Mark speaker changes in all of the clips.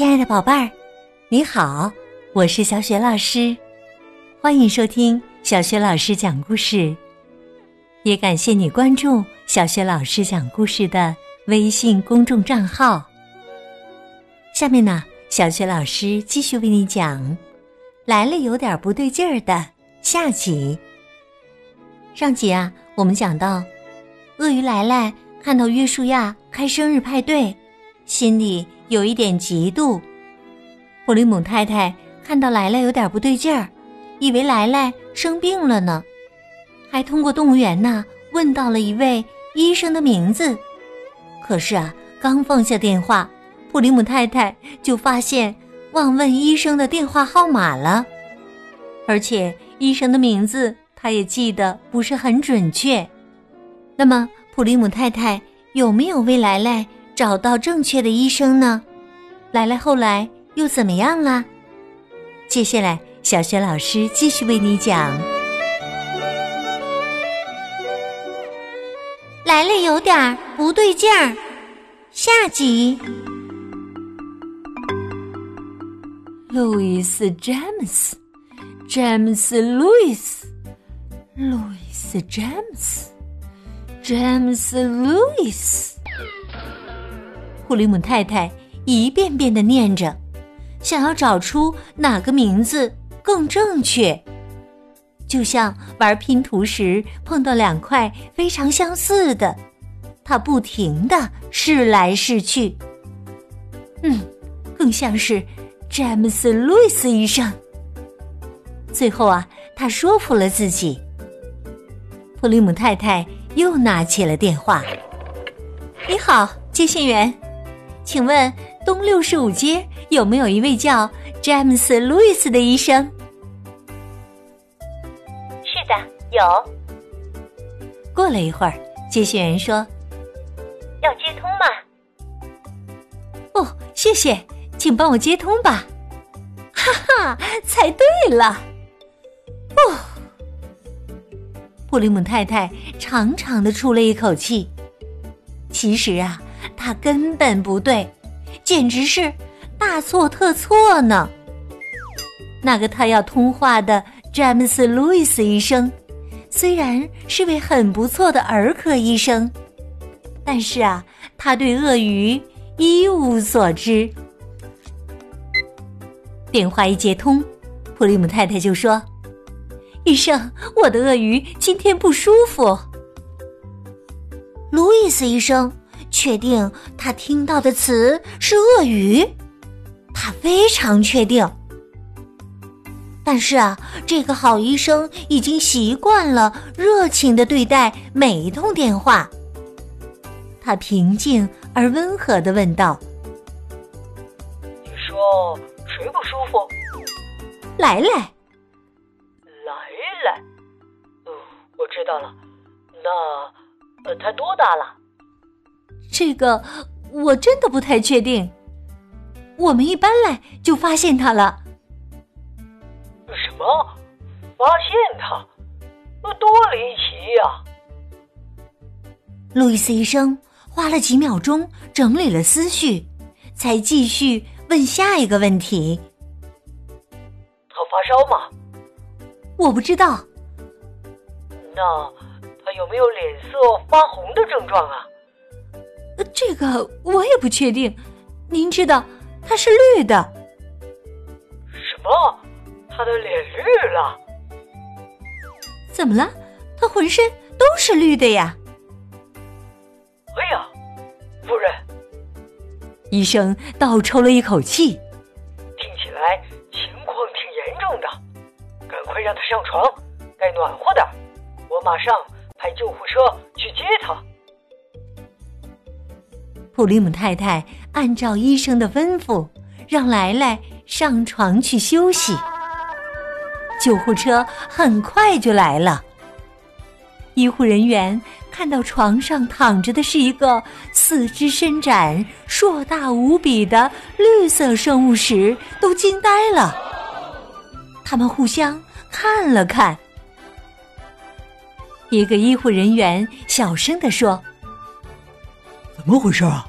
Speaker 1: 亲爱的宝贝儿，你好，我是小雪老师，欢迎收听小雪老师讲故事。也感谢你关注小雪老师讲故事的微信公众账号。下面呢，小雪老师继续为你讲来了有点不对劲儿的下集。上集啊，我们讲到鳄鱼来来看到约书亚开生日派对，心里。有一点嫉妒，普利姆太太看到莱莱有点不对劲儿，以为莱莱生病了呢，还通过动物园呢问到了一位医生的名字。可是啊，刚放下电话，普利姆太太就发现忘问医生的电话号码了，而且医生的名字他也记得不是很准确。那么，普利姆太太有没有为莱莱？找到正确的医生呢？来来后来又怎么样了？接下来，小雪老师继续为你讲。来了有点不对劲儿，下集。路易斯詹姆斯，詹姆斯路易斯，路易斯詹姆斯，詹姆斯路易斯。普利姆太太一遍遍的念着，想要找出哪个名字更正确，就像玩拼图时碰到两块非常相似的，他不停的试来试去。嗯，更像是詹姆斯·路易斯医生。最后啊，他说服了自己。普利姆太太又拿起了电话：“你好，接线员。”请问东六十五街有没有一位叫詹姆斯·路易斯的医生？
Speaker 2: 是的，有。
Speaker 1: 过了一会儿，接线员说：“
Speaker 2: 要接通吗？”
Speaker 1: 哦，谢谢，请帮我接通吧。哈哈，猜对了。哦，布里姆太太长长的出了一口气。其实啊。他根本不对，简直是大错特错呢。那个他要通话的詹姆斯·路易斯医生，虽然是位很不错的儿科医生，但是啊，他对鳄鱼一无所知。电话一接通，普利姆太太就说：“医生，我的鳄鱼今天不舒服。”路易斯医生。确定他听到的词是鳄鱼，他非常确定。但是啊，这个好医生已经习惯了热情的对待每一通电话。他平静而温和的问道：“
Speaker 3: 你说谁不舒服？”“
Speaker 1: 来来，
Speaker 3: 来来，哦，我知道了。那，呃，他多大了？”
Speaker 1: 这个我真的不太确定。我们一搬来就发现他了。
Speaker 3: 什么？发现他？那多离奇呀！
Speaker 1: 路易斯医生花了几秒钟整理了思绪，才继续问下一个问题：
Speaker 3: 他发烧吗？
Speaker 1: 我不知道。
Speaker 3: 那他有没有脸色发红的症状啊？
Speaker 1: 这个我也不确定，您知道它是绿的。
Speaker 3: 什么？他的脸绿了？
Speaker 1: 怎么了？他浑身都是绿的呀！
Speaker 3: 哎呀，夫人，
Speaker 1: 医生倒抽了一口气，
Speaker 3: 听起来情况挺严重的，赶快让他上床，该暖和点我马上派救护车去接他。
Speaker 1: 普利姆太太按照医生的吩咐，让来来上床去休息。救护车很快就来了。医护人员看到床上躺着的是一个四肢伸展、硕大无比的绿色生物时，都惊呆了。他们互相看了看。一个医护人员小声地说：“
Speaker 4: 怎么回事啊？”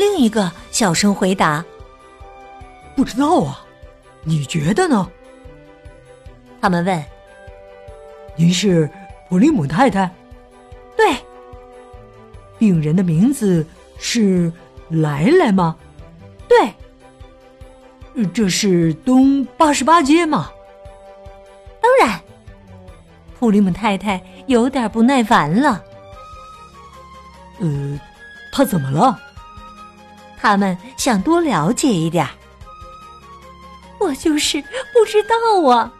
Speaker 1: 另一个小声回答：“
Speaker 3: 不知道啊，你觉得呢？
Speaker 1: 他们问。
Speaker 3: 您是普利姆太太？
Speaker 1: 对。
Speaker 3: 病人的名字是来来吗？
Speaker 1: 对。
Speaker 3: 这是东八十八街吗？
Speaker 1: 当然。普利姆太太有点不耐烦了。
Speaker 3: 呃，他怎么了？
Speaker 1: 他们想多了解一点。我就是不知道啊。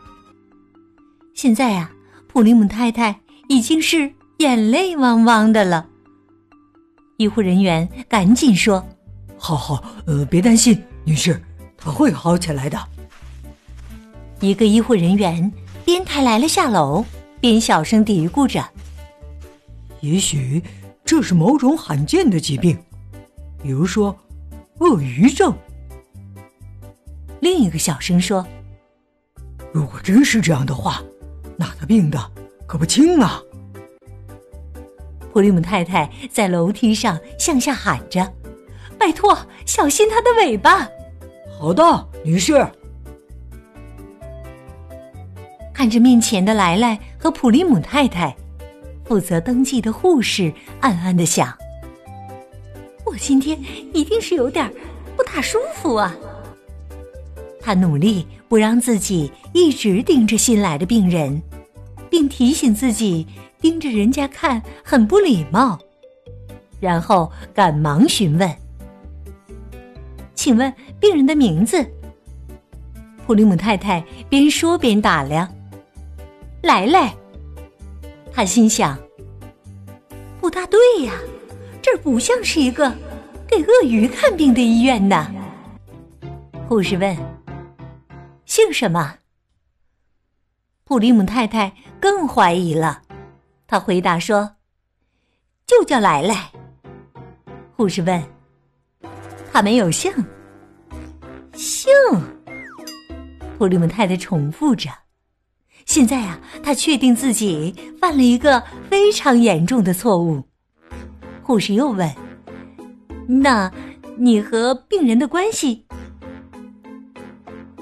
Speaker 1: 现在呀，普利姆太太已经是眼泪汪汪的了。医护人员赶紧说：“
Speaker 3: 好好，呃，别担心，女士，她会好起来的。”
Speaker 1: 一个医护人员边抬来了下楼。边小声嘀咕着：“
Speaker 3: 也许这是某种罕见的疾病，比如说鳄鱼症。”
Speaker 1: 另一个小声说：“
Speaker 3: 如果真是这样的话，那他病的可不轻啊！”
Speaker 1: 普利姆太太在楼梯上向下喊着：“拜托，小心他的尾巴！”“
Speaker 3: 好的，女士。”
Speaker 1: 看着面前的莱莱和普利姆太太，负责登记的护士暗暗的想：“今天一定是有点不大舒服啊。”他努力不让自己一直盯着新来的病人，并提醒自己盯着人家看很不礼貌，然后赶忙询问：“请问病人的名字？”普利姆太太边说边打量。来来，他心想：“不大对呀，这不像是一个给鳄鱼看病的医院呢。”护士问：“姓什么？”普利姆太太更怀疑了，他回答说：“就叫来来。”护士问：“他没有姓？”姓？普利姆太太重复着。现在啊，他确定自己犯了一个非常严重的错误。护士又问：“那，你和病人的关系？”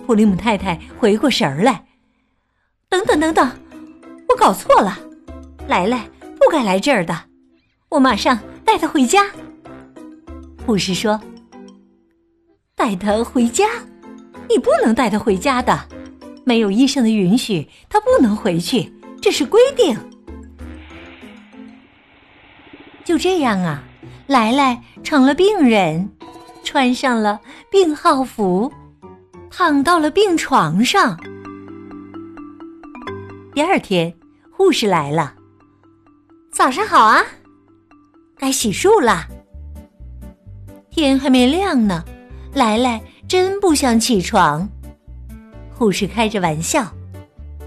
Speaker 1: 普利姆太太回过神儿来：“等等等等，我搞错了，莱莱不该来这儿的，我马上带他回家。”护士说：“带他回家？你不能带他回家的。”没有医生的允许，他不能回去，这是规定。这样啊，来来成了病人，穿上了病号服，躺到了病床上。第二天，护士来了，早上好啊，该洗漱了。天还没亮呢，来来真不想起床。护士开着玩笑，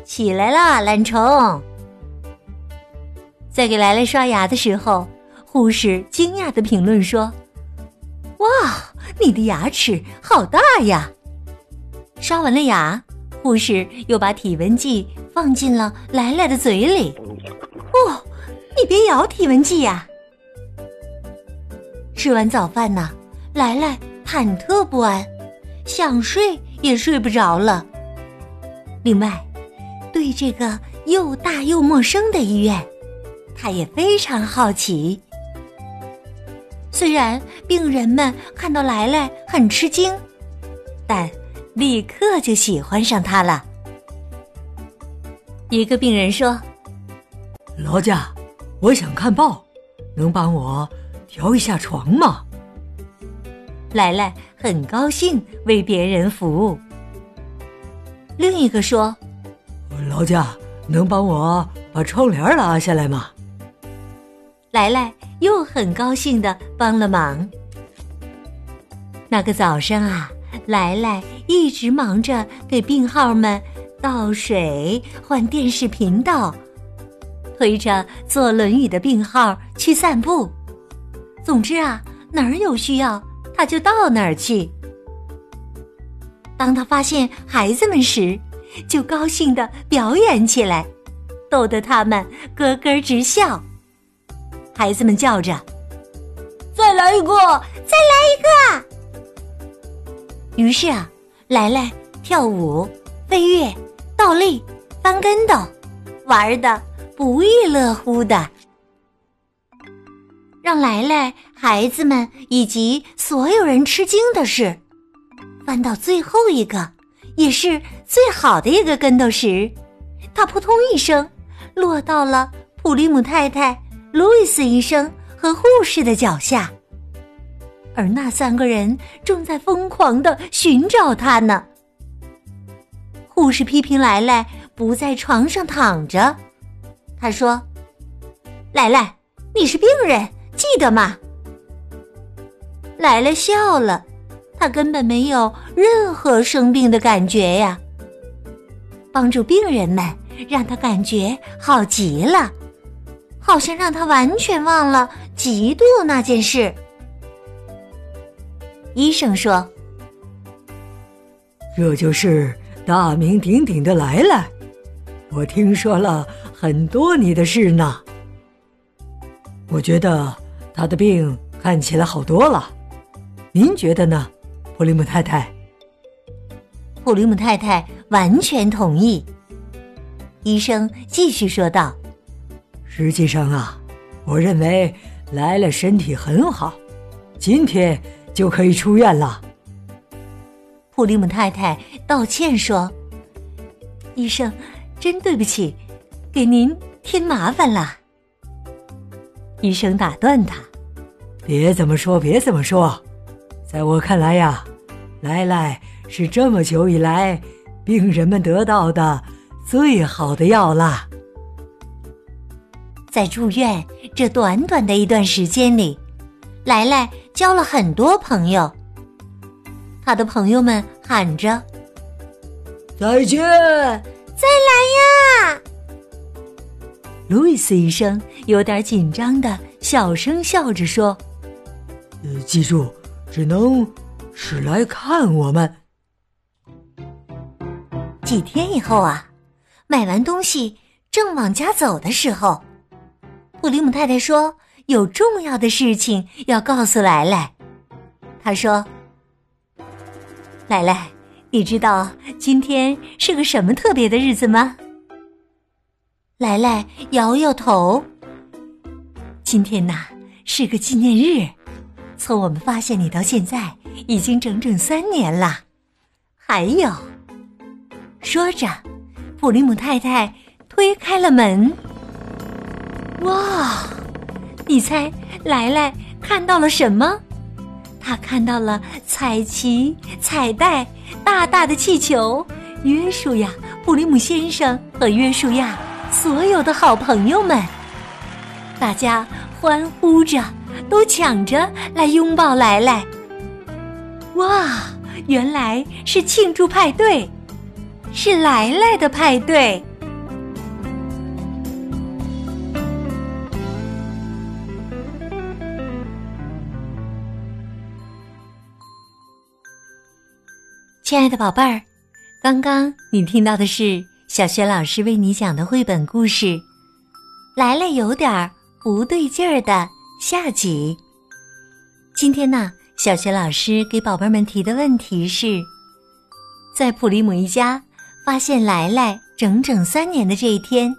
Speaker 1: 起来啦，懒虫！在给来来刷牙的时候，护士惊讶的评论说：“哇，你的牙齿好大呀！”刷完了牙，护士又把体温计放进了来来的嘴里。哦，你别咬体温计呀！吃完早饭呢，来来忐忑不安，想睡也睡不着了。另外，对这个又大又陌生的医院，他也非常好奇。虽然病人们看到来来很吃惊，但立刻就喜欢上他了。一个病人说：“
Speaker 3: 劳驾，我想看报，能帮我调一下床吗？”
Speaker 1: 来来很高兴为别人服务。另一个说：“
Speaker 3: 劳驾，能帮我把窗帘拉下来吗？”
Speaker 1: 来来又很高兴的帮了忙。那个早上啊，来来一直忙着给病号们倒水、换电视频道，推着坐轮椅的病号去散步。总之啊，哪儿有需要，他就到哪儿去。当他发现孩子们时，就高兴的表演起来，逗得他们咯咯直笑。孩子们叫着：“
Speaker 3: 再来一个，
Speaker 1: 再来一个！”于是啊，来来跳舞、飞跃、倒立、翻跟斗，玩的不亦乐乎的。让来来、孩子们以及所有人吃惊的是，翻到最后一个，也是最好的一个跟斗时，他扑通一声落到了普利姆太太、路易斯医生和护士的脚下，而那三个人正在疯狂的寻找他呢。护士批评莱莱不在床上躺着，他说：“莱莱，你是病人。”记得吗？莱莱笑了，他根本没有任何生病的感觉呀。帮助病人们让他感觉好极了，好像让他完全忘了嫉妒那件事。医生说：“
Speaker 3: 这就是大名鼎鼎的莱莱，我听说了很多你的事呢。我觉得。”他的病看起来好多了，您觉得呢，普利姆太太？
Speaker 1: 普利姆太太完全同意。医生继续说道：“
Speaker 3: 实际上啊，我认为来了身体很好，今天就可以出院了。”
Speaker 1: 普利姆太太道歉说：“医生，真对不起，给您添麻烦了。”医生打断他：“
Speaker 3: 别这么说，别这么说，在我看来呀，莱莱是这么久以来病人们得到的最好的药啦。
Speaker 1: 在住院这短短的一段时间里，莱莱交了很多朋友。他的朋友们喊着：‘
Speaker 3: 再见，
Speaker 1: 再来呀！’”路易斯医生有点紧张的小声笑着说：“
Speaker 3: 呃，记住，只能是来看我们。”
Speaker 1: 几天以后啊，买完东西正往家走的时候，普里姆太太说有重要的事情要告诉莱莱。她说：“莱莱，你知道今天是个什么特别的日子吗？”莱莱，摇摇头。今天呐是个纪念日，从我们发现你到现在已经整整三年了。还有，说着，普里姆太太推开了门。哇，你猜来来看到了什么？他看到了彩旗、彩带、大大的气球、约书亚、普利姆先生和约书亚。所有的好朋友们，大家欢呼着，都抢着来拥抱来来。哇，原来是庆祝派对，是来来的派对。亲爱的宝贝儿，刚刚你听到的是。小学老师为你讲的绘本故事《来了有点不对劲儿》的下集。今天呢，小学老师给宝贝们提的问题是：在普利姆一家发现来来整整三年的这一天，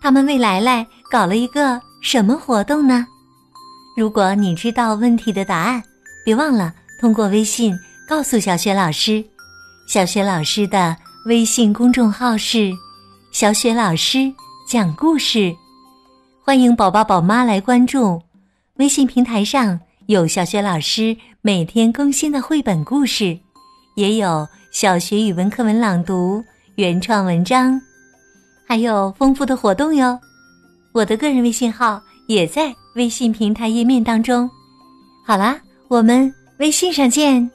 Speaker 1: 他们为来来搞了一个什么活动呢？如果你知道问题的答案，别忘了通过微信告诉小雪老师。小雪老师的。微信公众号是“小雪老师讲故事”，欢迎宝宝宝妈来关注。微信平台上有小雪老师每天更新的绘本故事，也有小学语文课文朗读、原创文章，还有丰富的活动哟。我的个人微信号也在微信平台页面当中。好啦，我们微信上见。